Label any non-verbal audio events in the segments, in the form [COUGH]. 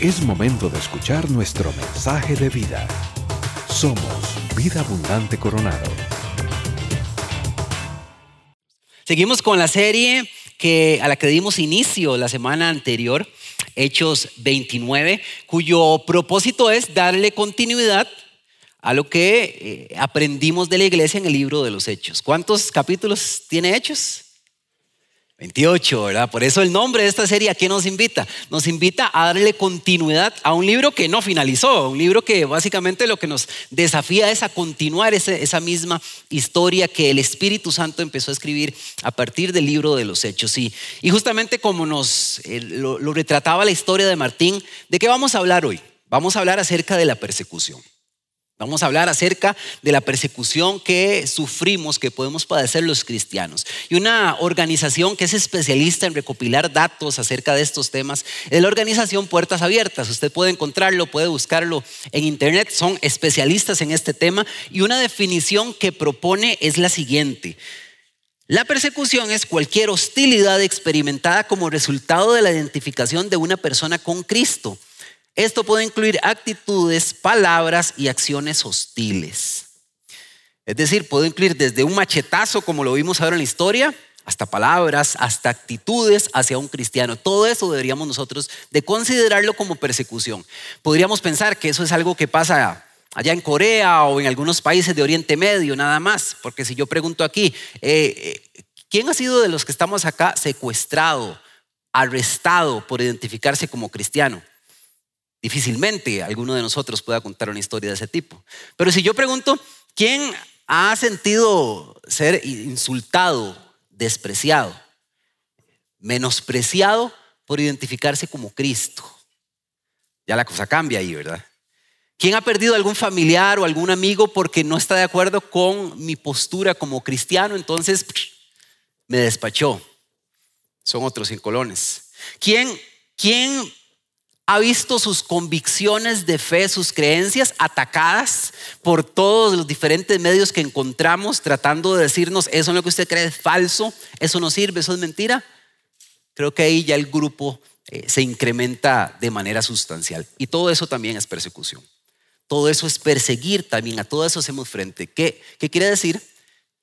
Es momento de escuchar nuestro mensaje de vida. Somos Vida Abundante Coronado. Seguimos con la serie que, a la que dimos inicio la semana anterior, Hechos 29, cuyo propósito es darle continuidad a lo que eh, aprendimos de la iglesia en el libro de los Hechos. ¿Cuántos capítulos tiene Hechos? 28, ¿verdad? Por eso el nombre de esta serie, ¿a qué nos invita? Nos invita a darle continuidad a un libro que no finalizó, un libro que básicamente lo que nos desafía es a continuar esa misma historia que el Espíritu Santo empezó a escribir a partir del libro de los Hechos. Y, justamente como nos eh, lo retrataba la historia de Martín, ¿de qué vamos a hablar hoy? Vamos a hablar acerca de la persecución. Vamos a hablar acerca de la persecución que sufrimos, que podemos padecer los cristianos. Y una organización que es especialista en recopilar datos acerca de estos temas es la organización Puertas Abiertas. Usted puede encontrarlo, puede buscarlo en internet. Son especialistas en este tema y una definición que propone es la siguiente. La persecución es cualquier hostilidad experimentada como resultado de la identificación de una persona con Cristo esto puede incluir actitudes, palabras y acciones hostiles. Es decir, puede incluir desde un machetazo, como lo vimos ahora en la historia, hasta palabras, hasta actitudes hacia un cristiano. Todo eso deberíamos nosotros de considerarlo como persecución. Podríamos pensar que eso es algo que pasa allá en Corea o en algunos países de Oriente Medio, nada más, porque si yo pregunto aquí, eh, eh, ¿quién ha sido de los que estamos acá secuestrado, arrestado por identificarse como cristiano? Difícilmente alguno de nosotros pueda contar una historia de ese tipo. Pero si yo pregunto, ¿quién ha sentido ser insultado, despreciado, menospreciado por identificarse como Cristo? Ya la cosa cambia ahí, ¿verdad? ¿Quién ha perdido algún familiar o algún amigo porque no está de acuerdo con mi postura como cristiano? Entonces me despachó. Son otros colones. ¿Quién, quién ha visto sus convicciones de fe, sus creencias atacadas por todos los diferentes medios que encontramos tratando de decirnos, eso es lo que usted cree es falso, eso no sirve, eso es mentira. Creo que ahí ya el grupo eh, se incrementa de manera sustancial. Y todo eso también es persecución. Todo eso es perseguir también, a todo eso hacemos frente. ¿Qué, qué quiere decir?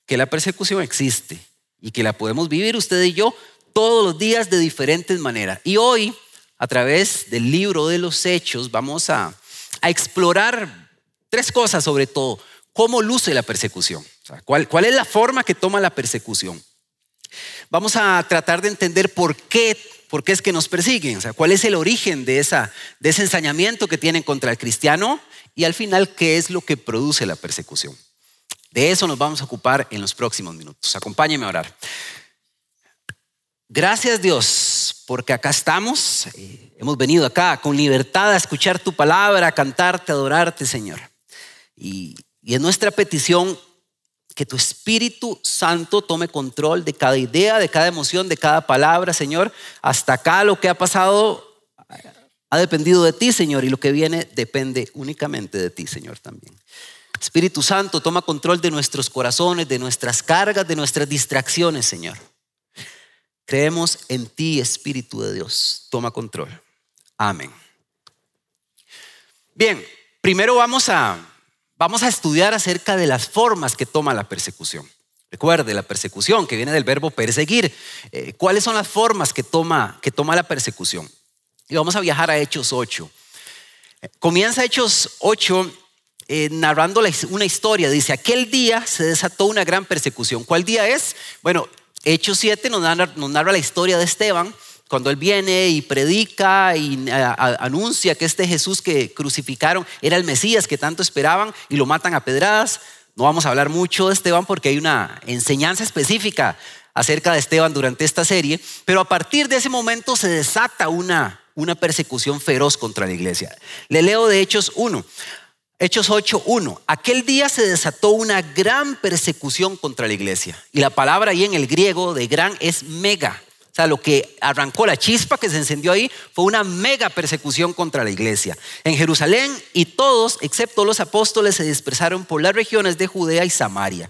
Que la persecución existe y que la podemos vivir usted y yo todos los días de diferentes maneras. Y hoy a través del libro de los hechos, vamos a, explorar tres cosas sobre todo. ¿Cómo luce la persecución? ¿cuál, ¿Cuál es la forma que toma la persecución? Vamos a tratar de entender por qué, por qué es que nos persiguen, o sea, cuál es el origen de, de ese ensañamiento que tienen contra el cristiano y al final qué es lo que produce la persecución. De eso nos vamos a ocupar en los próximos minutos. Acompáñeme a orar. Gracias Dios, porque acá estamos. Hemos venido acá con libertad a escuchar tu palabra, a cantarte, a adorarte, Señor. Y, y es nuestra petición que tu Espíritu Santo tome control de cada idea, de cada emoción, de cada palabra, Señor. Hasta acá lo que ha pasado ha dependido de ti, Señor, y lo que viene depende únicamente de ti, Señor, también. Espíritu Santo, toma control de nuestros corazones, de nuestras cargas, de nuestras distracciones, Señor. Creemos en ti, Espíritu de Dios. Toma control. Amén. Bien, primero vamos a, vamos a estudiar acerca de las formas que toma la persecución. Recuerde, la persecución que viene del verbo perseguir. Eh, ¿Cuáles son las formas que toma, que toma la persecución? Y vamos a viajar a Hechos 8. Comienza Hechos 8 eh, narrando una historia. Dice, aquel día se desató una gran persecución. ¿Cuál día es? Bueno, Hechos 7 nos narra, la historia de Esteban, cuando él viene y predica y anuncia que este Jesús que crucificaron era el Mesías que tanto esperaban y lo matan a pedradas. No vamos a hablar mucho de Esteban porque hay una enseñanza específica acerca de Esteban durante esta serie, pero a partir de ese momento se desata una, una persecución feroz contra la iglesia. Le leo de Hechos 1. Hechos 8.1. Aquel día se desató una gran persecución contra la iglesia. Y la palabra ahí en el griego de gran es mega. O sea, lo que arrancó la chispa que se encendió ahí fue una mega persecución contra la iglesia. En Jerusalén y todos, excepto los apóstoles, se dispersaron por las regiones de Judea y Samaria.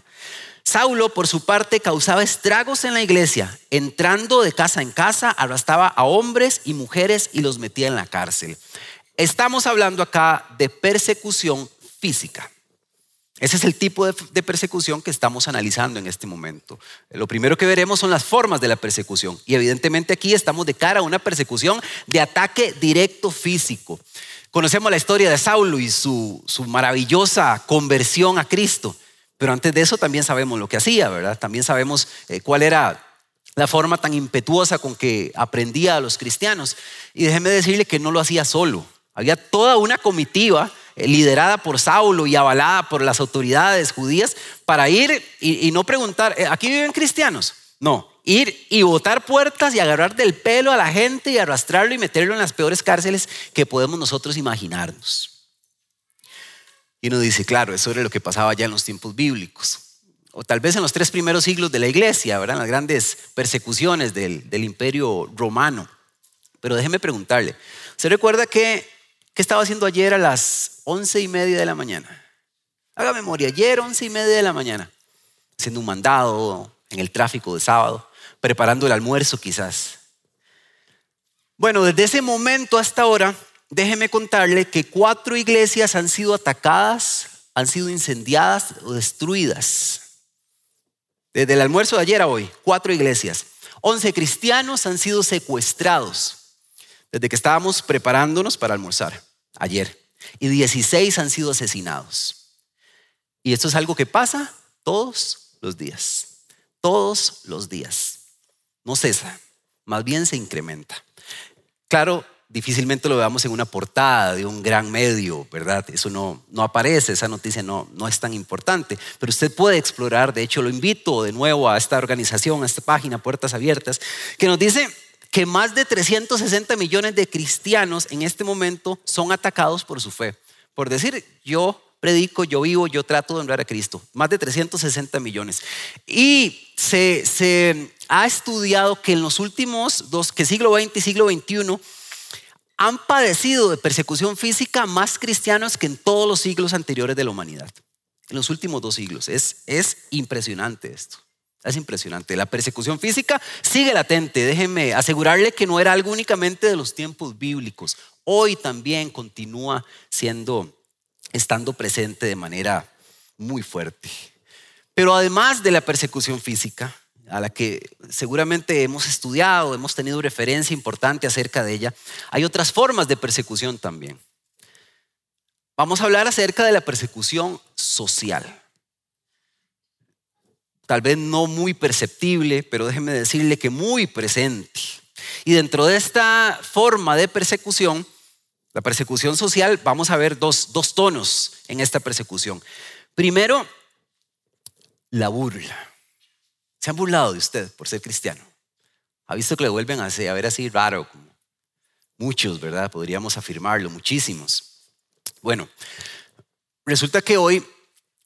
Saulo, por su parte, causaba estragos en la iglesia. Entrando de casa en casa, arrastraba a hombres y mujeres y los metía en la cárcel. Estamos hablando acá de persecución física. Ese es el tipo de, persecución que estamos analizando en este momento. Lo primero que veremos son las formas de la persecución. Y evidentemente aquí estamos de cara a una persecución de ataque directo físico. Conocemos la historia de Saulo y su, maravillosa conversión a Cristo. Pero antes de eso también sabemos lo que hacía, ¿verdad? También sabemos eh, cuál era la forma tan impetuosa con que aprendía a los cristianos. Y déjeme decirle que no lo hacía solo. Había toda una comitiva eh, liderada por Saulo y avalada por las autoridades judías para ir y, no preguntar, eh, ¿aquí viven cristianos? No, ir y botar puertas y agarrar del pelo a la gente y arrastrarlo y meterlo en las peores cárceles que podemos nosotros imaginarnos. Y uno dice, claro, eso era lo que pasaba ya en los tiempos bíblicos. O tal vez en los tres primeros siglos de la iglesia, ¿verdad? En las grandes persecuciones del, del imperio romano. Pero déjeme preguntarle, ¿se recuerda que ¿Qué estaba haciendo ayer a las once y media de la mañana? Haga memoria, ayer once y media de la mañana, haciendo un mandado en el tráfico de sábado, preparando el almuerzo quizás. Bueno, desde ese momento hasta ahora, déjeme contarle que cuatro iglesias han sido atacadas, han sido incendiadas o destruidas. Desde el almuerzo de ayer a hoy, cuatro iglesias. Once cristianos han sido secuestrados desde que estábamos preparándonos para almorzar ayer, y 16 han sido asesinados. Y esto es algo que pasa todos los días, todos los días. No cesa, más bien se incrementa. Claro, difícilmente lo veamos en una portada de un gran medio, ¿verdad? Eso no, no aparece, esa noticia no, no es tan importante, pero usted puede explorar, de hecho lo invito de nuevo a esta organización, a esta página, Puertas Abiertas, que nos dice que más de 360 millones de cristianos en este momento son atacados por su fe. Por decir, yo predico, yo vivo, yo trato de honrar a Cristo. Más de 360 millones. Y se, ha estudiado que en los últimos dos, que siglo XX y siglo XXI, han padecido de persecución física más cristianos que en todos los siglos anteriores de la humanidad. En los últimos dos siglos. Es, es impresionante esto. Es impresionante. La persecución física sigue latente. Déjenme asegurarle que no era algo únicamente de los tiempos bíblicos. Hoy también continúa siendo, estando presente de manera muy fuerte. Pero además de la persecución física, a la que seguramente hemos estudiado, hemos tenido referencia importante acerca de ella, hay otras formas de persecución también. Vamos a hablar acerca de la persecución social tal vez no muy perceptible, pero déjeme decirle que muy presente. Y dentro de esta forma de persecución, la persecución social, vamos a ver dos, dos tonos en esta persecución. Primero, la burla. ¿Se han burlado de usted por ser cristiano? ¿Ha visto que le vuelven a, a ver así raro? Muchos, ¿verdad? Podríamos afirmarlo, muchísimos. Bueno, resulta que hoy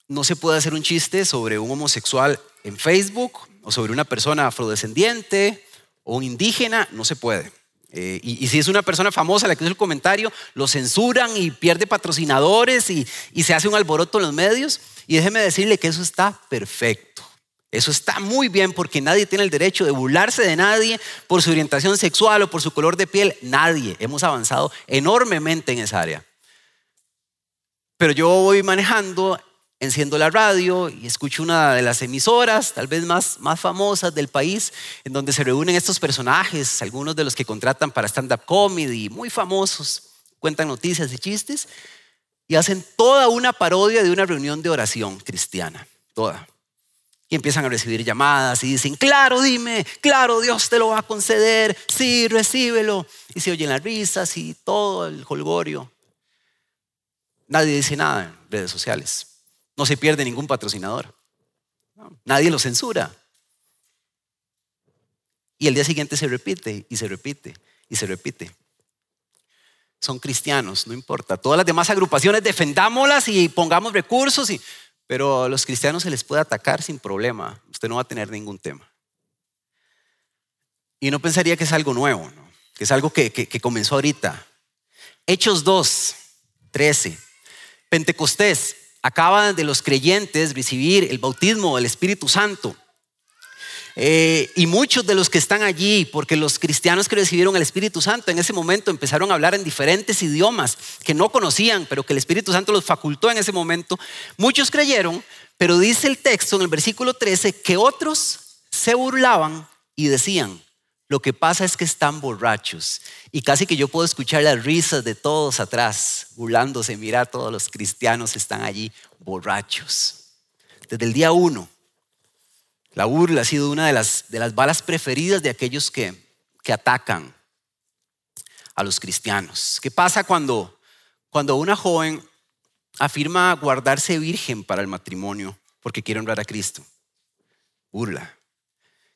no se puede hacer un chiste sobre un homosexual en Facebook o sobre una persona afrodescendiente o un indígena, no se puede. Eh, y, si es una persona famosa la que hizo el comentario, lo censuran y pierde patrocinadores y, y se hace un alboroto en los medios. Y déjeme decirle que eso está perfecto. Eso está muy bien porque nadie tiene el derecho de burlarse de nadie por su orientación sexual o por su color de piel. Nadie. Hemos avanzado enormemente en esa área. Pero yo voy manejando enciendo la radio y escucho una de las emisoras, tal vez más, más famosas del país, en donde se reúnen estos personajes, algunos de los que contratan para stand-up comedy, muy famosos, cuentan noticias y chistes, y hacen toda una parodia de una reunión de oración cristiana, toda. Y empiezan a recibir llamadas y dicen, claro, dime, claro, Dios te lo va a conceder, sí, recíbelo. Y se oyen las risas y todo el holgorio. Nadie dice nada en redes sociales. No se pierde ningún patrocinador. Nadie lo censura. Y el día siguiente se repite y se repite y se repite. Son cristianos, no importa. Todas las demás agrupaciones defendámoslas y pongamos recursos, pero a los cristianos se les puede atacar sin problema. Usted no va a tener ningún tema. Y no pensaría que es algo nuevo, que es algo que, que comenzó ahorita. Hechos 2, 13. Pentecostés, acaban de los creyentes recibir el bautismo del Espíritu Santo. Eh, y muchos de los que están allí, porque los cristianos que recibieron el Espíritu Santo en ese momento empezaron a hablar en diferentes idiomas que no conocían, pero que el Espíritu Santo los facultó en ese momento, muchos creyeron, pero dice el texto en el versículo 13 que otros se burlaban y decían, lo que pasa es que están borrachos. Y casi que yo puedo escuchar las risas de todos atrás, burlándose. Mira, todos los cristianos están allí borrachos. Desde el día uno, la burla ha sido una de las, de las balas preferidas de aquellos que, que atacan a los cristianos. ¿Qué pasa cuando, cuando una joven afirma guardarse virgen para el matrimonio porque quiere honrar a Cristo? Burla.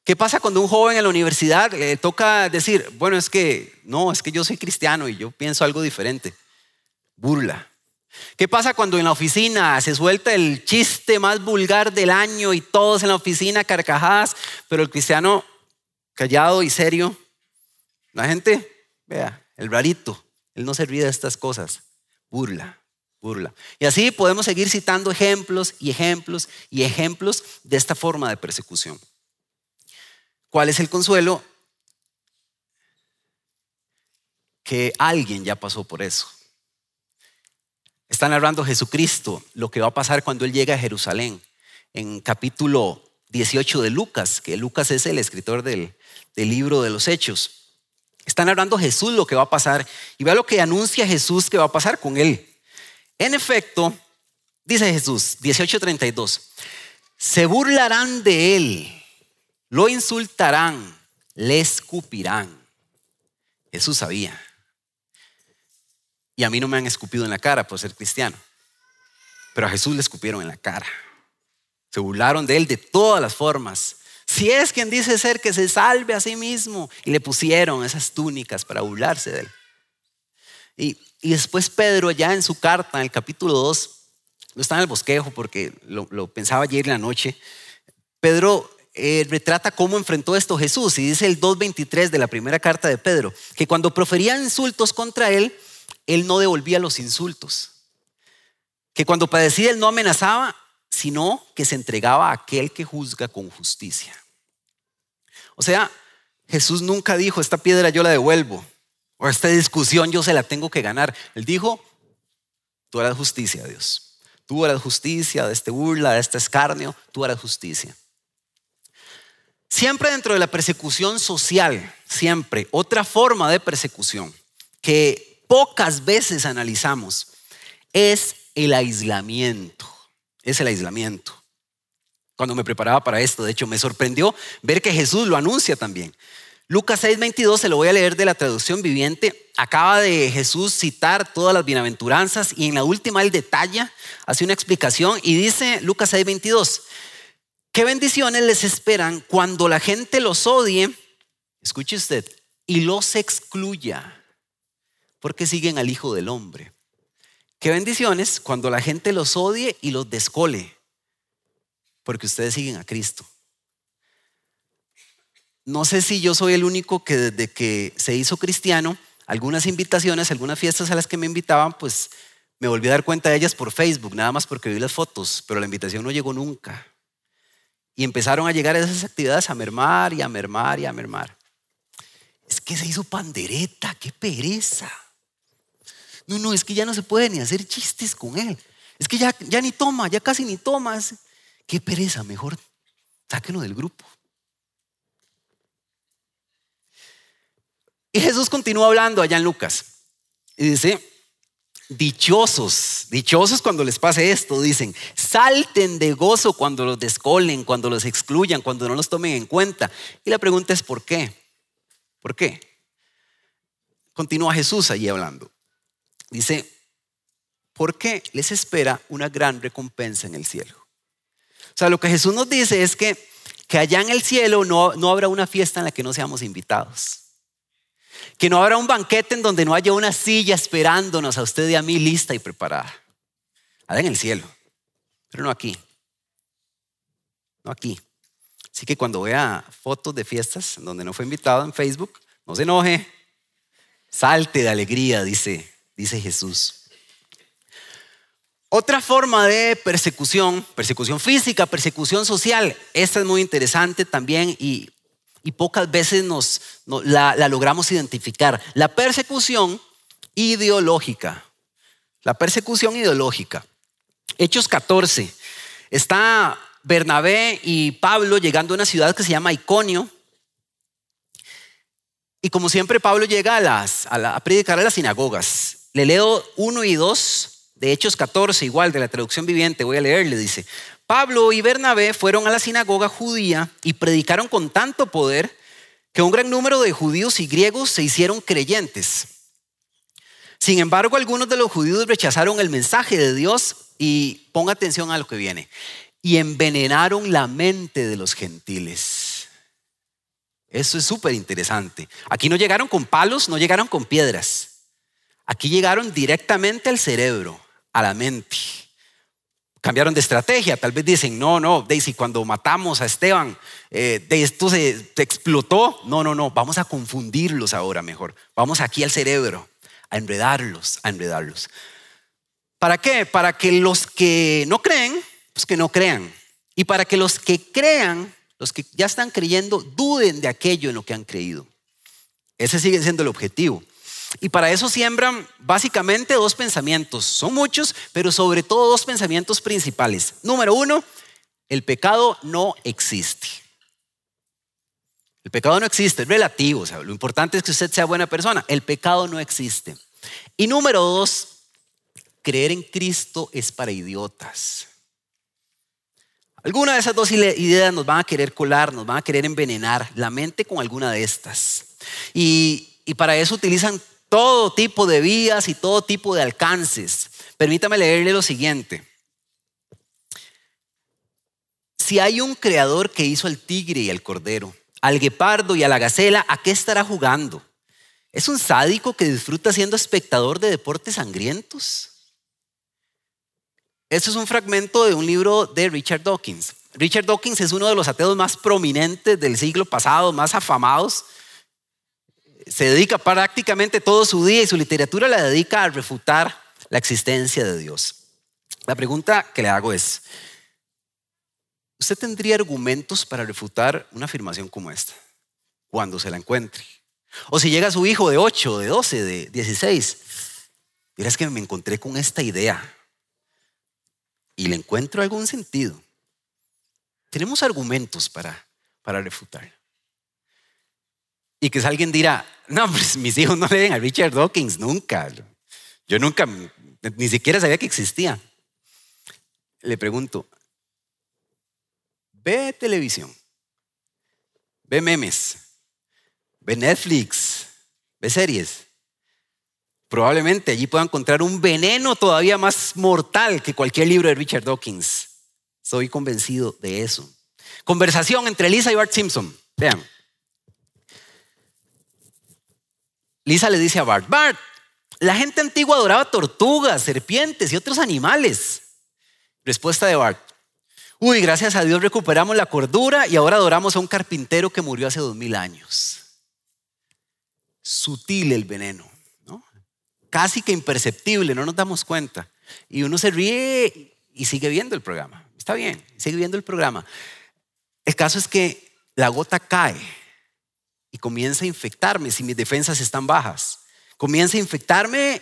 ¿Qué pasa cuando un joven en la universidad le toca decir, bueno, es que no, es que yo soy cristiano y yo pienso algo diferente? Burla. ¿Qué pasa cuando en la oficina se suelta el chiste más vulgar del año y todos en la oficina carcajadas, pero el cristiano callado y serio? La gente, vea, el rarito, él no se ríe de estas cosas. Burla, burla. Y así podemos seguir citando ejemplos y ejemplos y ejemplos de esta forma de persecución. ¿Cuál es el consuelo? Que alguien ya pasó por eso. Está narrando Jesucristo lo que va a pasar cuando Él llega a Jerusalén. En capítulo 18 de Lucas, que Lucas es el escritor del, del libro de los Hechos. Está narrando Jesús lo que va a pasar y vea lo que anuncia Jesús que va a pasar con Él. En efecto, dice Jesús, 18:32, se burlarán de Él lo insultarán, le escupirán. Jesús sabía. Y a mí no me han escupido en la cara por ser cristiano. Pero a Jesús le escupieron en la cara. Se burlaron de él de todas las formas. Si es quien dice ser que se salve a sí mismo. Y le pusieron esas túnicas para burlarse de él. Y, después Pedro ya en su carta, en el capítulo 2, no está en el bosquejo porque lo pensaba ayer en la noche. Pedro eh, retrata cómo enfrentó esto Jesús. Y dice el 2.23 de la primera carta de Pedro, que cuando proferían insultos contra él, él no devolvía los insultos. Que cuando padecía, él no amenazaba, sino que se entregaba a aquel que juzga con justicia. O sea, Jesús nunca dijo, esta piedra yo la devuelvo, o esta discusión yo se la tengo que ganar. Él dijo, tú harás justicia, Dios. Tú harás justicia de este burla, de este escarnio, tú harás justicia. Siempre dentro de la persecución social, siempre, otra forma de persecución que pocas veces analizamos es el aislamiento. Es el aislamiento. Cuando me preparaba para esto, de hecho, me sorprendió ver que Jesús lo anuncia también. Lucas 6:22, se lo voy a leer de la traducción viviente. Acaba de Jesús citar todas las bienaventuranzas y en la última él detalla, hace una explicación y dice Lucas 6:22, ¿Qué bendiciones les esperan cuando la gente los odie? Escuche usted, y los excluya, porque siguen al Hijo del Hombre. ¿Qué bendiciones cuando la gente los odie y los descole? Porque ustedes siguen a Cristo. No sé si yo soy el único que desde que se hizo cristiano, algunas invitaciones, algunas fiestas a las que me invitaban, pues me volví a dar cuenta de ellas por Facebook, nada más porque vi las fotos, pero la invitación no llegó nunca. Y empezaron a llegar esas actividades a mermar y a mermar y a mermar. Es que se hizo pandereta, qué pereza. No, no, es que ya no se puede ni hacer chistes con él. Es que ya, ya ni toma, ya casi ni tomas. Qué pereza, mejor sáquenlo del grupo. Y Jesús continúa hablando allá en Lucas. Y dice, Dichosos, dichosos cuando les pase esto, dicen, salten de gozo cuando los descolen, cuando los excluyan, cuando no los tomen en cuenta. Y la pregunta es, ¿por qué? ¿Por qué? Continúa Jesús allí hablando. Dice, ¿por qué les espera una gran recompensa en el cielo? O sea, lo que Jesús nos dice es que, que allá en el cielo no, no habrá una fiesta en la que no seamos invitados. Que no habrá un banquete en donde no haya una silla esperándonos a usted y a mí lista y preparada. Allá en el cielo, pero no aquí. No aquí. Así que cuando vea fotos de fiestas donde no fue invitado en Facebook, no se enoje. Salte de alegría, dice, dice Jesús. Otra forma de persecución, persecución física, persecución social, esta es muy interesante también y, pocas veces nos, la, la logramos identificar. La persecución ideológica. La persecución ideológica. Hechos 14. Está Bernabé y Pablo llegando a una ciudad que se llama Iconio. Y como siempre, Pablo llega a, las, a, predicar a las sinagogas. Le leo 1 y 2 de Hechos 14, igual de la traducción viviente, voy a leer, le dice, Pablo y Bernabé fueron a la sinagoga judía y predicaron con tanto poder que un gran número de judíos y griegos se hicieron creyentes. Sin embargo, algunos de los judíos rechazaron el mensaje de Dios y ponga atención a lo que viene. Y envenenaron la mente de los gentiles. Eso es súper interesante. Aquí no llegaron con palos, no llegaron con piedras. Aquí llegaron directamente al cerebro, a la mente. Cambiaron de estrategia. Tal vez dicen, no, no, Daisy, cuando matamos a Esteban, eh, de esto se explotó. No, no, no, vamos a confundirlos ahora mejor. Vamos aquí al cerebro, a enredarlos, a enredarlos. ¿Para qué? Para que los que no creen, pues que no crean. Y para que los que crean, los que ya están creyendo, duden de aquello en lo que han creído. Ese sigue siendo el objetivo. Y para eso siembran básicamente dos pensamientos. Son muchos, pero sobre todo dos pensamientos principales. Número uno, el pecado no existe. El pecado no existe, es relativo. O sea, lo importante es que usted sea buena persona. El pecado no existe. Y número dos, creer en Cristo es para idiotas. Alguna de esas dos ideas nos van a querer colar, nos van a querer envenenar la mente con alguna de estas. Y, para eso utilizan todo tipo de vías y todo tipo de alcances. Permítame leerle lo siguiente. Si hay un creador que hizo al tigre y al cordero, al guepardo y a la gacela, ¿a qué estará jugando? ¿Es un sádico que disfruta siendo espectador de deportes sangrientos? Esto es un fragmento de un libro de Richard Dawkins. Richard Dawkins es uno de los ateos más prominentes del siglo pasado, más afamados. Se dedica prácticamente todo su día y su literatura la dedica a refutar la existencia de Dios. La pregunta que le hago es, ¿usted tendría argumentos para refutar una afirmación como esta cuando se la encuentre? O si llega su hijo de 8, de 12, de 16, dirás que me encontré con esta idea y le encuentro algún sentido, tenemos argumentos para, para refutar. Y que alguien dirá, no, pues mis hijos no leen a Richard Dawkins nunca. Yo nunca, ni siquiera sabía que existía. Le pregunto, ¿ve televisión? ¿Ve memes? ¿Ve Netflix? ¿Ve series? Probablemente allí pueda encontrar un veneno todavía más mortal que cualquier libro de Richard Dawkins. Soy convencido de eso. Conversación entre Lisa y Bart Simpson. Vean. Lisa le dice a Bart, Bart, la gente antigua adoraba tortugas, serpientes y otros animales. Respuesta de Bart, uy, gracias a Dios recuperamos la cordura y ahora adoramos a un carpintero que murió hace dos mil años. Sutil el veneno casi que imperceptible, no nos damos cuenta. Y uno se ríe y sigue viendo el programa. Está bien, sigue viendo el programa. El caso es que la gota cae y comienza a infectarme si mis defensas están bajas. Comienza a infectarme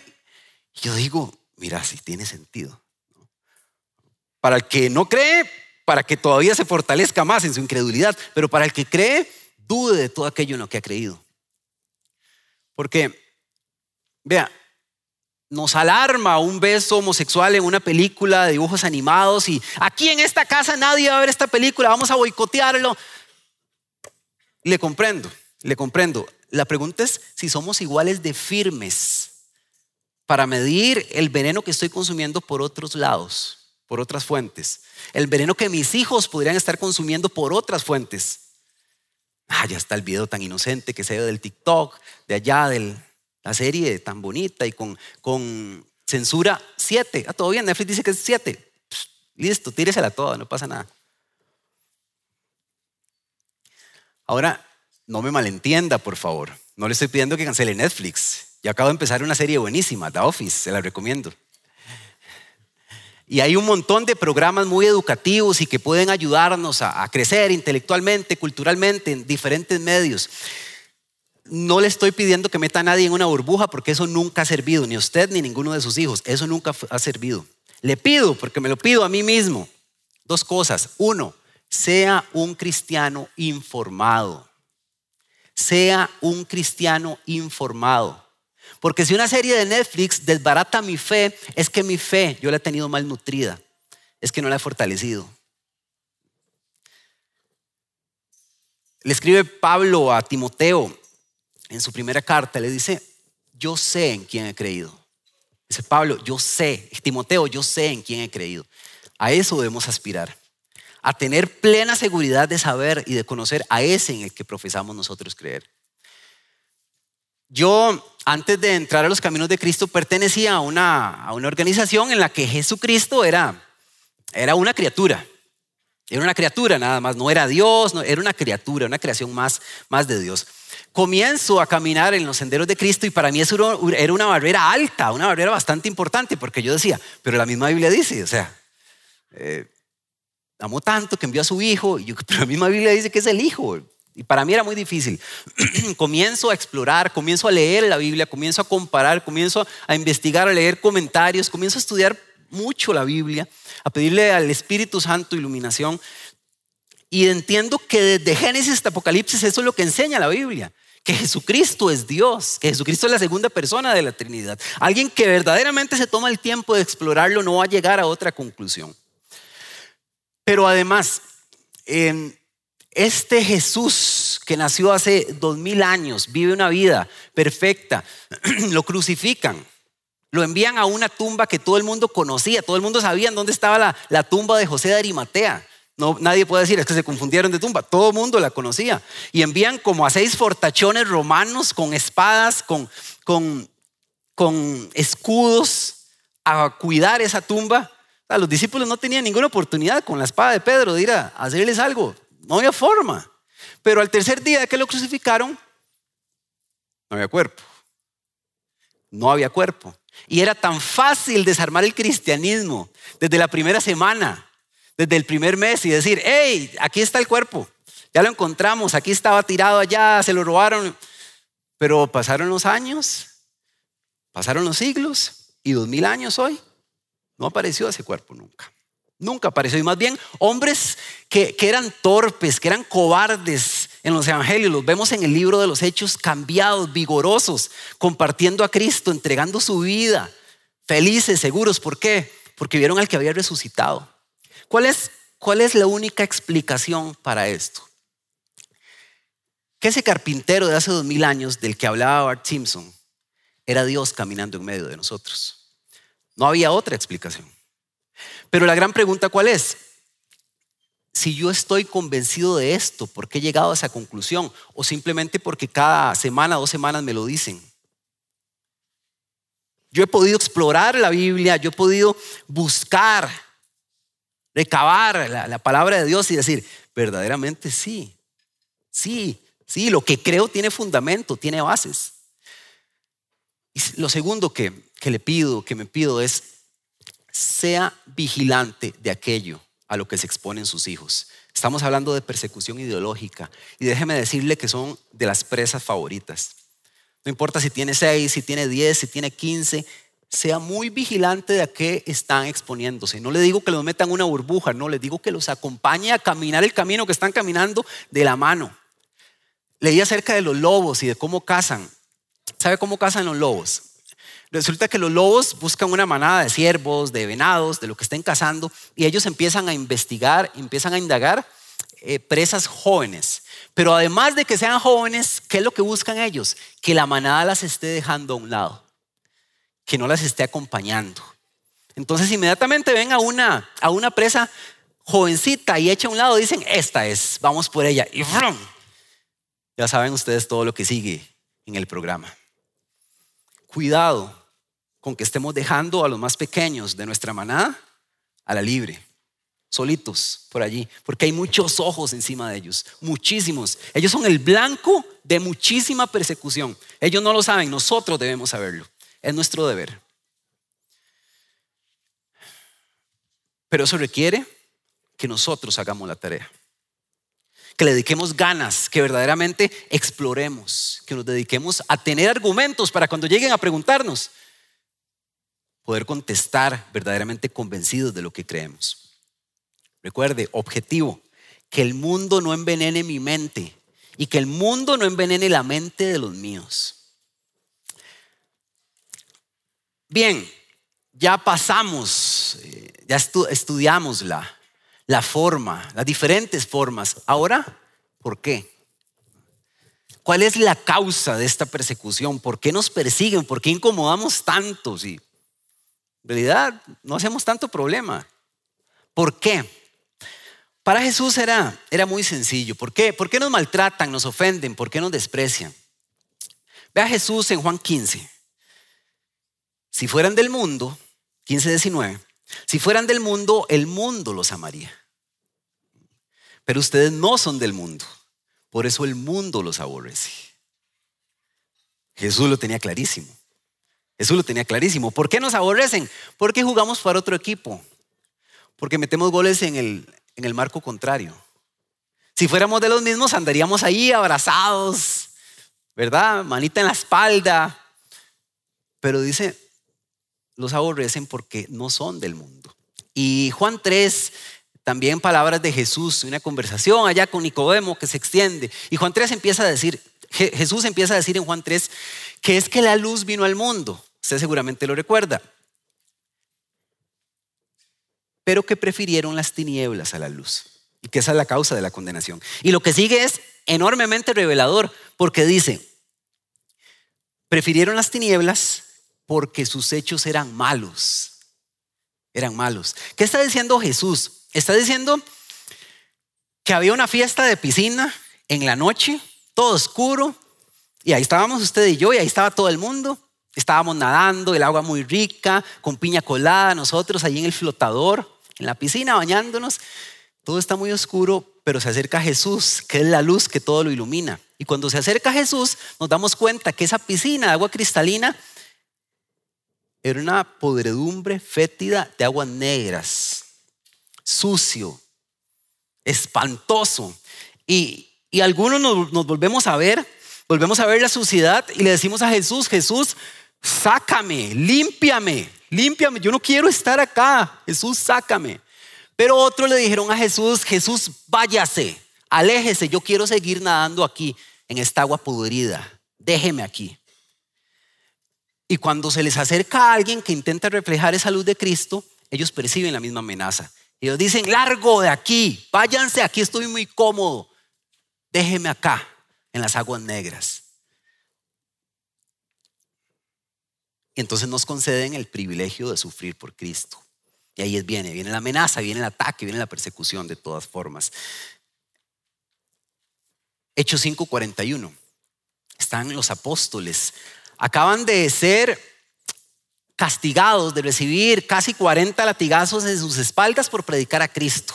y yo digo, mira, si tiene sentido. Para el que no cree, para que todavía se fortalezca más en su incredulidad, pero para el que cree, dude de todo aquello en lo que ha creído. Porque, vea, nos alarma un beso homosexual en una película de dibujos animados y aquí en esta casa nadie va a ver esta película, vamos a boicotearlo. Le comprendo, le comprendo. La pregunta es si somos iguales de firmes para medir el veneno que estoy consumiendo por otros lados, por otras fuentes. El veneno que mis hijos podrían estar consumiendo por otras fuentes. Ah, ya está el video tan inocente que se ve del TikTok, de allá, del, la serie tan bonita y con, con censura 7. Ah, todo bien, Netflix dice que es 7. Listo, tíresela toda, no pasa nada. Ahora, no me malentienda, por favor. No le estoy pidiendo que cancele Netflix. Ya acabo de empezar una serie buenísima, The Office, se la recomiendo. Y hay un montón de programas muy educativos y que pueden ayudarnos a, crecer intelectualmente, culturalmente, en diferentes medios. No le estoy pidiendo que meta a nadie en una burbuja porque eso nunca ha servido, ni a usted ni a ninguno de sus hijos. Eso nunca ha servido. Le pido, porque me lo pido a mí mismo, dos cosas. Uno, sea un cristiano informado. Sea un cristiano informado. Porque si una serie de Netflix desbarata mi fe, es que mi fe yo la he tenido mal nutrida, es que no la he fortalecido. Le escribe Pablo a Timoteo en su primera carta, le dice, yo sé en quién he creído. Dice Pablo, yo sé, Timoteo, yo sé en quién he creído. A eso debemos aspirar, a tener plena seguridad de saber y de conocer a ese en el que profesamos nosotros creer. Yo, antes de entrar a los caminos de Cristo, pertenecía a una, organización en la que Jesucristo era, era una criatura. Era una criatura nada más, no era Dios, no, era una criatura, una creación más, más de Dios. Comienzo a caminar en los senderos de Cristo y para mí eso era una barrera alta, una barrera bastante importante, porque yo decía, pero la misma Biblia dice, o sea, eh, amó tanto que envió a su hijo, y yo, [LAUGHS] pero la misma Biblia dice que es el hijo. Y para mí era muy difícil. [CLEARS THROAT] comienzo a explorar, comienzo a leer la Biblia, comienzo a comparar, comienzo a investigar, a leer comentarios, comienzo a estudiar mucho la Biblia, a pedirle al Espíritu Santo iluminación. Y entiendo que desde Génesis hasta Apocalipsis eso es lo que enseña la Biblia. Que Jesucristo es Dios, que Jesucristo es la segunda persona de la Trinidad. Alguien que verdaderamente se toma el tiempo de explorarlo no va a llegar a otra conclusión. Pero además, en este Jesús que nació hace dos mil años, vive una vida perfecta, [CLEARS THROAT] lo crucifican, lo envían a una tumba que todo el mundo conocía, todo el mundo sabía dónde estaba la, tumba de José de Arimatea. No, nadie puede decir, es que se confundieron de tumba, todo el mundo la conocía. Y envían como a seis fortachones romanos con espadas, con, con, con escudos a cuidar esa tumba. Los discípulos no tenían ninguna oportunidad con la espada de Pedro de ir a hacerles algo. No había forma. Pero al tercer día que lo crucificaron, no había cuerpo. No había cuerpo. Y era tan fácil desarmar el cristianismo desde la primera semana, desde el primer mes y decir, hey, aquí está el cuerpo, ya lo encontramos, aquí estaba tirado allá, se lo robaron. Pero pasaron los años, pasaron los siglos y dos mil años hoy, no apareció ese cuerpo nunca. Nunca apareció. Y más bien hombres que, eran torpes, que eran cobardes en los evangelios, los vemos en el libro de los hechos cambiados, vigorosos, compartiendo a Cristo, entregando su vida, felices, seguros. ¿Por qué? Porque vieron al que había resucitado. ¿Cuál es, cuál es la única explicación para esto? Que ese carpintero de hace dos mil años del que hablaba Bart Simpson era Dios caminando en medio de nosotros. No había otra explicación. Pero la gran pregunta cuál es? Si yo estoy convencido de esto, ¿por qué he llegado a esa conclusión? O simplemente porque cada semana, dos semanas me lo dicen. Yo he podido explorar la Biblia, yo he podido buscar, recabar la, la palabra de Dios y decir, verdaderamente sí, sí, sí, lo que creo tiene fundamento, tiene bases. Y lo segundo que, que le pido, que me pido es, sea vigilante de aquello a lo que se exponen sus hijos. Estamos hablando de persecución ideológica y déjeme decirle que son de las presas favoritas. No importa si tiene seis, si tiene diez, si tiene quince, sea muy vigilante de a qué están exponiéndose. No le digo que los metan una burbuja, no, les digo que los acompañe a caminar el camino que están caminando de la mano. Leí acerca de los lobos y de cómo cazan. ¿Sabe cómo cazan los lobos? Resulta que los lobos buscan una manada de ciervos, de venados, de lo que estén cazando, y ellos empiezan a investigar, empiezan a indagar eh, presas jóvenes. Pero además de que sean jóvenes, ¿qué es lo que buscan ellos? Que la manada las esté dejando a un lado, que no las esté acompañando. Entonces inmediatamente ven a una, a una presa jovencita y echa a un lado, dicen, esta es, vamos por ella. Y ya saben ustedes todo lo que sigue en el programa. Cuidado con que estemos dejando a los más pequeños de nuestra manada a la libre, solitos por allí, porque hay muchos ojos encima de ellos, muchísimos. Ellos son el blanco de muchísima persecución. Ellos no lo saben, nosotros debemos saberlo. Es nuestro deber. Pero eso requiere que nosotros hagamos la tarea. Que le dediquemos ganas, que verdaderamente exploremos, que nos dediquemos a tener argumentos para cuando lleguen a preguntarnos, poder contestar verdaderamente convencidos de lo que creemos. Recuerde, objetivo, que el mundo no envenene mi mente y que el mundo no envenene la mente de los míos. Bien, ya pasamos, eh, ya estudiamos la, la forma, las diferentes formas. Ahora, ¿por qué? ¿Cuál es la causa de esta persecución? ¿Por qué nos persiguen? ¿Por qué incomodamos tanto? Si en realidad no hacemos tanto problema. ¿Por qué? Para Jesús era, era muy sencillo. ¿Por qué? ¿Por qué nos maltratan, nos ofenden? ¿Por qué nos desprecian? Ve a Jesús en Juan 15. Si fueran del mundo, 15, 19, si fueran del mundo, el mundo los amaría. Pero ustedes no son del mundo. Por eso el mundo los aborrece. Jesús lo tenía clarísimo. Jesús lo tenía clarísimo. ¿Por qué nos aborrecen? Porque jugamos para otro equipo. Porque metemos goles en el, en el marco contrario. Si fuéramos de los mismos, andaríamos ahí abrazados, ¿verdad? Manita en la espalda. Pero dice, los aborrecen porque no son del mundo. Y Juan 3, también palabras de Jesús, una conversación allá con Nicodemo que se extiende. Y Juan 3 empieza a decir, Jesús empieza a decir en Juan 3 que es que la luz vino al mundo. Usted seguramente lo recuerda pero que prefirieron las tinieblas a la luz. Y que esa es la causa de la condenación. Y lo que sigue es enormemente revelador, porque dice, prefirieron las tinieblas porque sus hechos eran malos. Eran malos. ¿Qué está diciendo Jesús? Está diciendo que había una fiesta de piscina en la noche, todo oscuro, y ahí estábamos usted y yo, y ahí estaba todo el mundo. Estábamos nadando, el agua muy rica, con piña colada, nosotros allí en el flotador en la piscina bañándonos. Todo está muy oscuro, pero se acerca Jesús, que es la luz que todo lo ilumina. Y cuando se acerca Jesús, nos damos cuenta que esa piscina de agua cristalina era una podredumbre fétida de aguas negras, sucio, espantoso. Y, y algunos nos, nos volvemos a ver, volvemos a ver la suciedad y le decimos a Jesús, Jesús, sácame, límpiame, límpiame, yo no quiero estar acá, Jesús, sácame. Pero otros le dijeron a Jesús, Jesús, váyase, aléjese, yo quiero seguir nadando aquí en esta agua pudrida, déjeme aquí. Y cuando se les acerca a alguien que intenta reflejar esa luz de Cristo, ellos perciben la misma amenaza. Ellos dicen, largo de aquí, váyanse, aquí estoy muy cómodo, déjeme acá, en las aguas negras. Y entonces nos conceden el privilegio de sufrir por Cristo. Y ahí viene, viene la amenaza, viene el ataque, viene la persecución de todas formas. Hechos 5:41. Están los apóstoles. Acaban de ser castigados, de recibir casi 40 latigazos en sus espaldas por predicar a Cristo.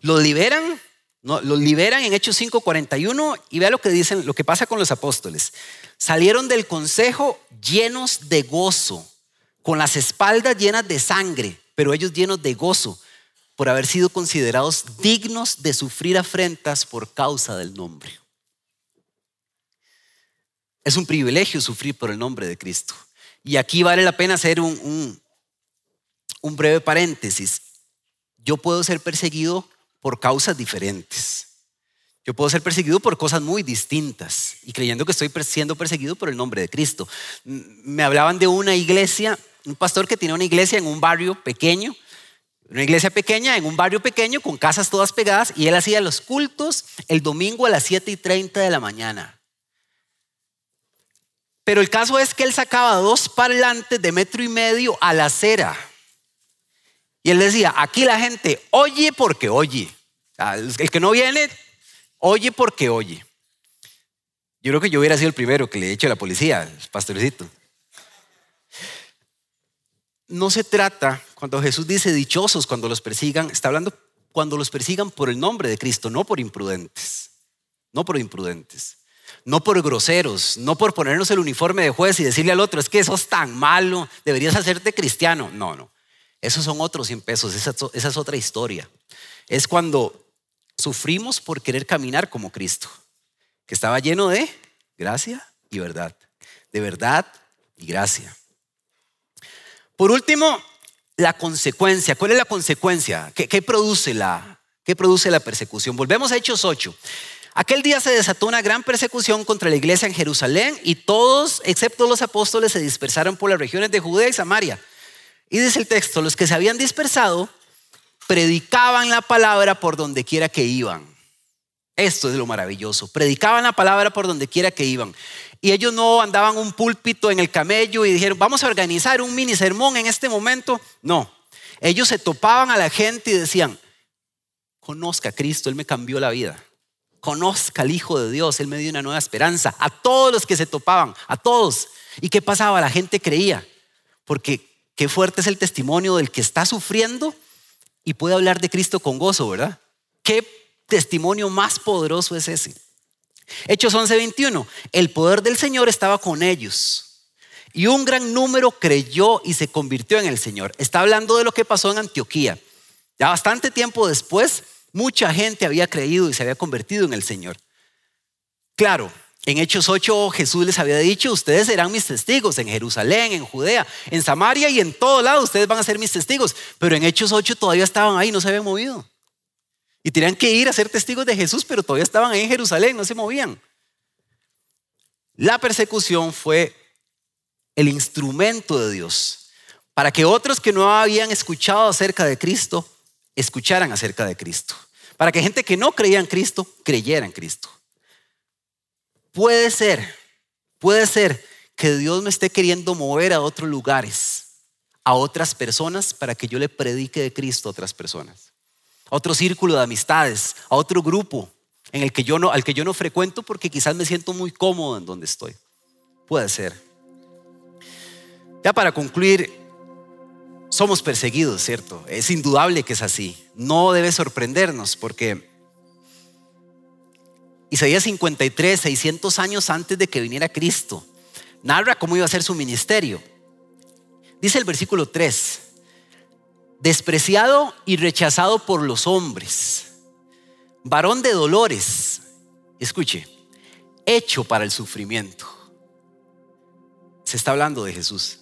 Los liberan, los liberan en Hechos 5:41 y vea lo que dicen, lo que pasa con los apóstoles. Salieron del consejo llenos de gozo, con las espaldas llenas de sangre, pero ellos llenos de gozo por haber sido considerados dignos de sufrir afrentas por causa del nombre. Es un privilegio sufrir por el nombre de Cristo. Y aquí vale la pena hacer un, un, breve paréntesis. Yo puedo ser perseguido por causas diferentes. Yo puedo ser perseguido por cosas muy distintas y creyendo que estoy siendo perseguido por el nombre de Cristo. Me hablaban de una iglesia, un pastor que tiene una iglesia en un barrio pequeño, una iglesia pequeña en un barrio pequeño con casas todas pegadas y él hacía los cultos el domingo a las 7 y 30 de la mañana. Pero el caso es que él sacaba dos parlantes de metro y medio a la acera. Y él decía, aquí la gente oye porque oye. El que no viene Oye porque oye. Yo creo que yo hubiera sido el primero que le he hecho a la policía, el pastorcito. No se trata, cuando Jesús dice dichosos cuando los persigan, está hablando cuando los persigan por el nombre de Cristo, no por imprudentes, no por imprudentes, no por groseros, no por ponernos el uniforme de juez y decirle al otro, es que sos tan malo, deberías hacerte cristiano. No, no. Esos son otros 100 pesos, esa es otra historia. Es cuando sufrimos por querer caminar como Cristo, que estaba lleno de gracia y verdad, de verdad y gracia. Por último, la consecuencia. ¿Cuál es la consecuencia? ¿Qué, produce, la, qué produce la persecución? Volvemos a Hechos 8. Aquel día se desató una gran persecución contra la iglesia en Jerusalén y todos, excepto los apóstoles, se dispersaron por las regiones de Judea y Samaria. Y dice el texto, los que se habían dispersado predicaban la palabra por donde quiera que iban. Esto es lo maravilloso. Predicaban la palabra por donde quiera que iban. Y ellos no andaban un púlpito en el camello y dijeron, vamos a organizar un mini sermón en este momento. No. Ellos se topaban a la gente y decían, conozca a Cristo, Él me cambió la vida. Conozca al Hijo de Dios, Él me dio una nueva esperanza. A todos los que se topaban, a todos. ¿Y qué pasaba? La gente creía. Porque qué fuerte es el testimonio del que está sufriendo y puede hablar de Cristo con gozo, ¿verdad? Qué testimonio más poderoso es ese. Hechos 11:21, el poder del Señor estaba con ellos y un gran número creyó y se convirtió en el Señor. Está hablando de lo que pasó en Antioquía. Ya bastante tiempo después, mucha gente había creído y se había convertido en el Señor. Claro, en Hechos 8 Jesús les había dicho, ustedes serán mis testigos en Jerusalén, en Judea, en Samaria y en todo lado, ustedes van a ser mis testigos. Pero en Hechos 8 todavía estaban ahí, no se habían movido. Y tenían que ir a ser testigos de Jesús, pero todavía estaban ahí en Jerusalén, no se movían. La persecución fue el instrumento de Dios para que otros que no habían escuchado acerca de Cristo, escucharan acerca de Cristo. Para que gente que no creía en Cristo, creyera en Cristo. Puede ser, puede ser que Dios me esté queriendo mover a otros lugares, a otras personas, para que yo le predique de Cristo a otras personas. A otro círculo de amistades, a otro grupo en el que yo no, al que yo no frecuento porque quizás me siento muy cómodo en donde estoy. Puede ser. Ya para concluir, somos perseguidos, ¿cierto? Es indudable que es así. No debe sorprendernos porque Isaías 53, 600 años antes de que viniera Cristo, narra cómo iba a ser su ministerio. Dice el versículo 3, despreciado y rechazado por los hombres, varón de dolores, escuche, hecho para el sufrimiento. Se está hablando de Jesús.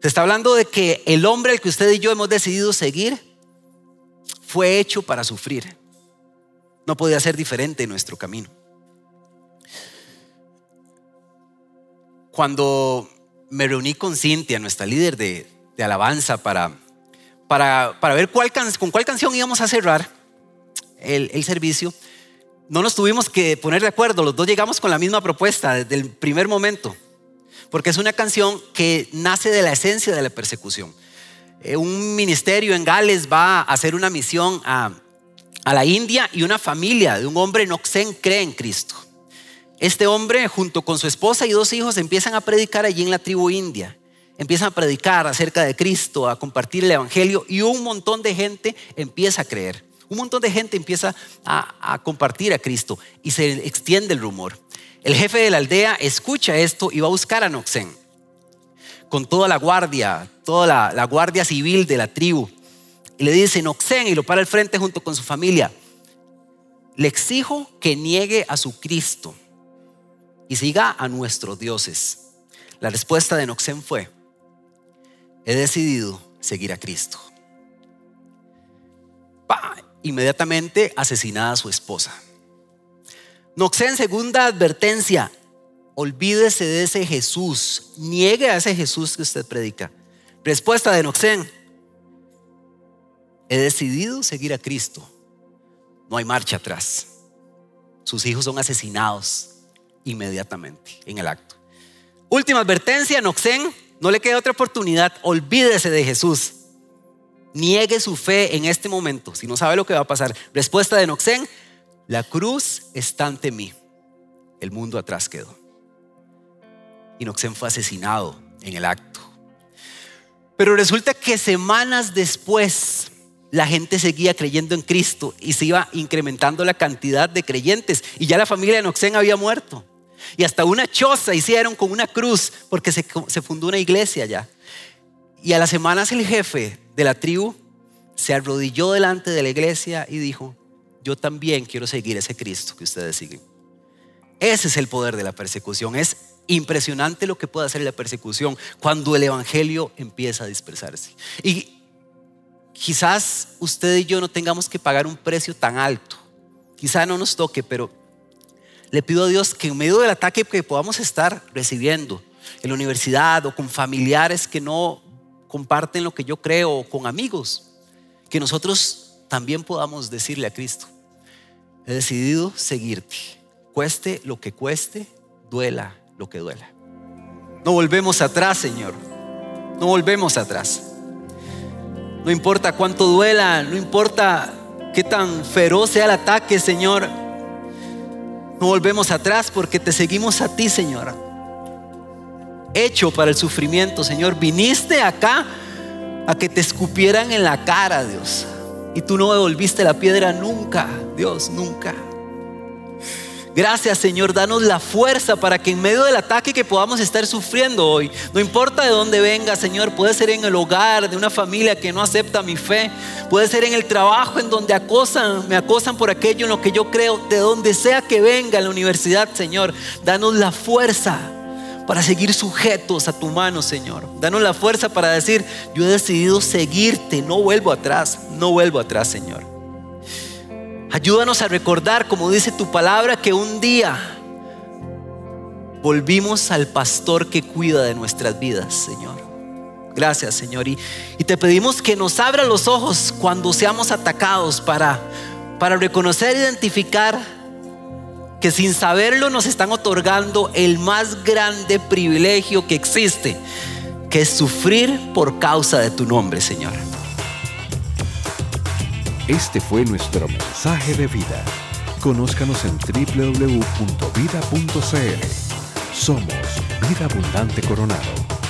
Se está hablando de que el hombre al que usted y yo hemos decidido seguir fue hecho para sufrir. No podía ser diferente en nuestro camino. Cuando me reuní con Cintia, nuestra líder de, alabanza, para, para, ver cuál, con cuál canción íbamos a cerrar el, el servicio, no nos tuvimos que poner de acuerdo, los dos llegamos con la misma propuesta desde el primer momento, porque es una canción que nace de la esencia de la persecución. Eh, un ministerio en Gales va a hacer una misión a, a la India y una familia de un hombre noxen cree en Cristo. Este hombre junto con su esposa y dos hijos empiezan a predicar allí en la tribu india. Empiezan a predicar acerca de Cristo, a compartir el Evangelio y un montón de gente empieza a creer. Un montón de gente empieza a, compartir a Cristo y se extiende el rumor. El jefe de la aldea escucha esto y va a buscar a Noxen con toda la guardia, toda la guardia civil de la tribu y le dice, Noxen, y lo para al frente junto con su familia. Le exijo que niegue a su Cristo y siga a nuestros dioses. La respuesta de Noxen fue, he decidido seguir a Cristo. Inmediatamente asesinada a su esposa. Noxen, segunda advertencia, olvídese de ese Jesús, niegue a ese Jesús que usted predica. Respuesta de Noxen, He decidido seguir a Cristo. No hay marcha atrás. Sus hijos son asesinados inmediatamente en el acto. Última advertencia, Noxen, no le queda otra oportunidad. Olvídese de Jesús. Niegue su fe en este momento. Si no sabe lo que va a pasar. Respuesta de Noxen, la cruz está ante mí. El mundo atrás quedó. Y Noxen fue asesinado en el acto. Pero resulta que semanas después, la gente seguía creyendo en Cristo y se iba incrementando la cantidad de creyentes. Y ya la familia de Noxen había muerto. Y hasta una choza hicieron con una cruz porque se, fundó una iglesia allá. Y a las semanas el jefe de la tribu se arrodilló delante de la iglesia y dijo, yo también quiero seguir ese Cristo que ustedes siguen. Ese es el poder de la persecución. Es impresionante lo que puede hacer la persecución cuando el Evangelio empieza a dispersarse. Y quizás usted y yo no tengamos que pagar un precio tan alto. Quizás no nos toque, pero le pido a Dios que en medio del ataque que podamos estar recibiendo en la universidad o con familiares que no comparten lo que yo creo o con amigos, que nosotros también podamos decirle a Cristo, he decidido seguirte, cueste lo que cueste, duela lo que duela. No volvemos atrás, Señor, no volvemos atrás. No importa cuánto duela, no importa qué tan feroz sea el ataque, Señor. No volvemos atrás porque te seguimos a ti, Señor. Hecho para el sufrimiento, Señor. Viniste acá a que te escupieran en la cara, Dios. Y tú no devolviste la piedra nunca, Dios, nunca. Gracias Señor, danos la fuerza para que en medio del ataque que podamos estar sufriendo hoy, no importa de dónde venga Señor, puede ser en el hogar de una familia que no acepta mi fe, puede ser en el trabajo en donde acosan, me acosan por aquello en lo que yo creo, de donde sea que venga en la universidad Señor, danos la fuerza para seguir sujetos a tu mano Señor, danos la fuerza para decir, yo he decidido seguirte, no vuelvo atrás, no vuelvo atrás Señor. Ayúdanos a recordar, como dice tu palabra, que un día volvimos al pastor que cuida de nuestras vidas, Señor. Gracias, Señor. Y, te pedimos que nos abra los ojos cuando seamos atacados para, para reconocer e identificar que sin saberlo nos están otorgando el más grande privilegio que existe, que es sufrir por causa de tu nombre, Señor. Este fue nuestro mensaje de vida. Conózcanos en www.vida.cl. Somos Vida Abundante Coronado.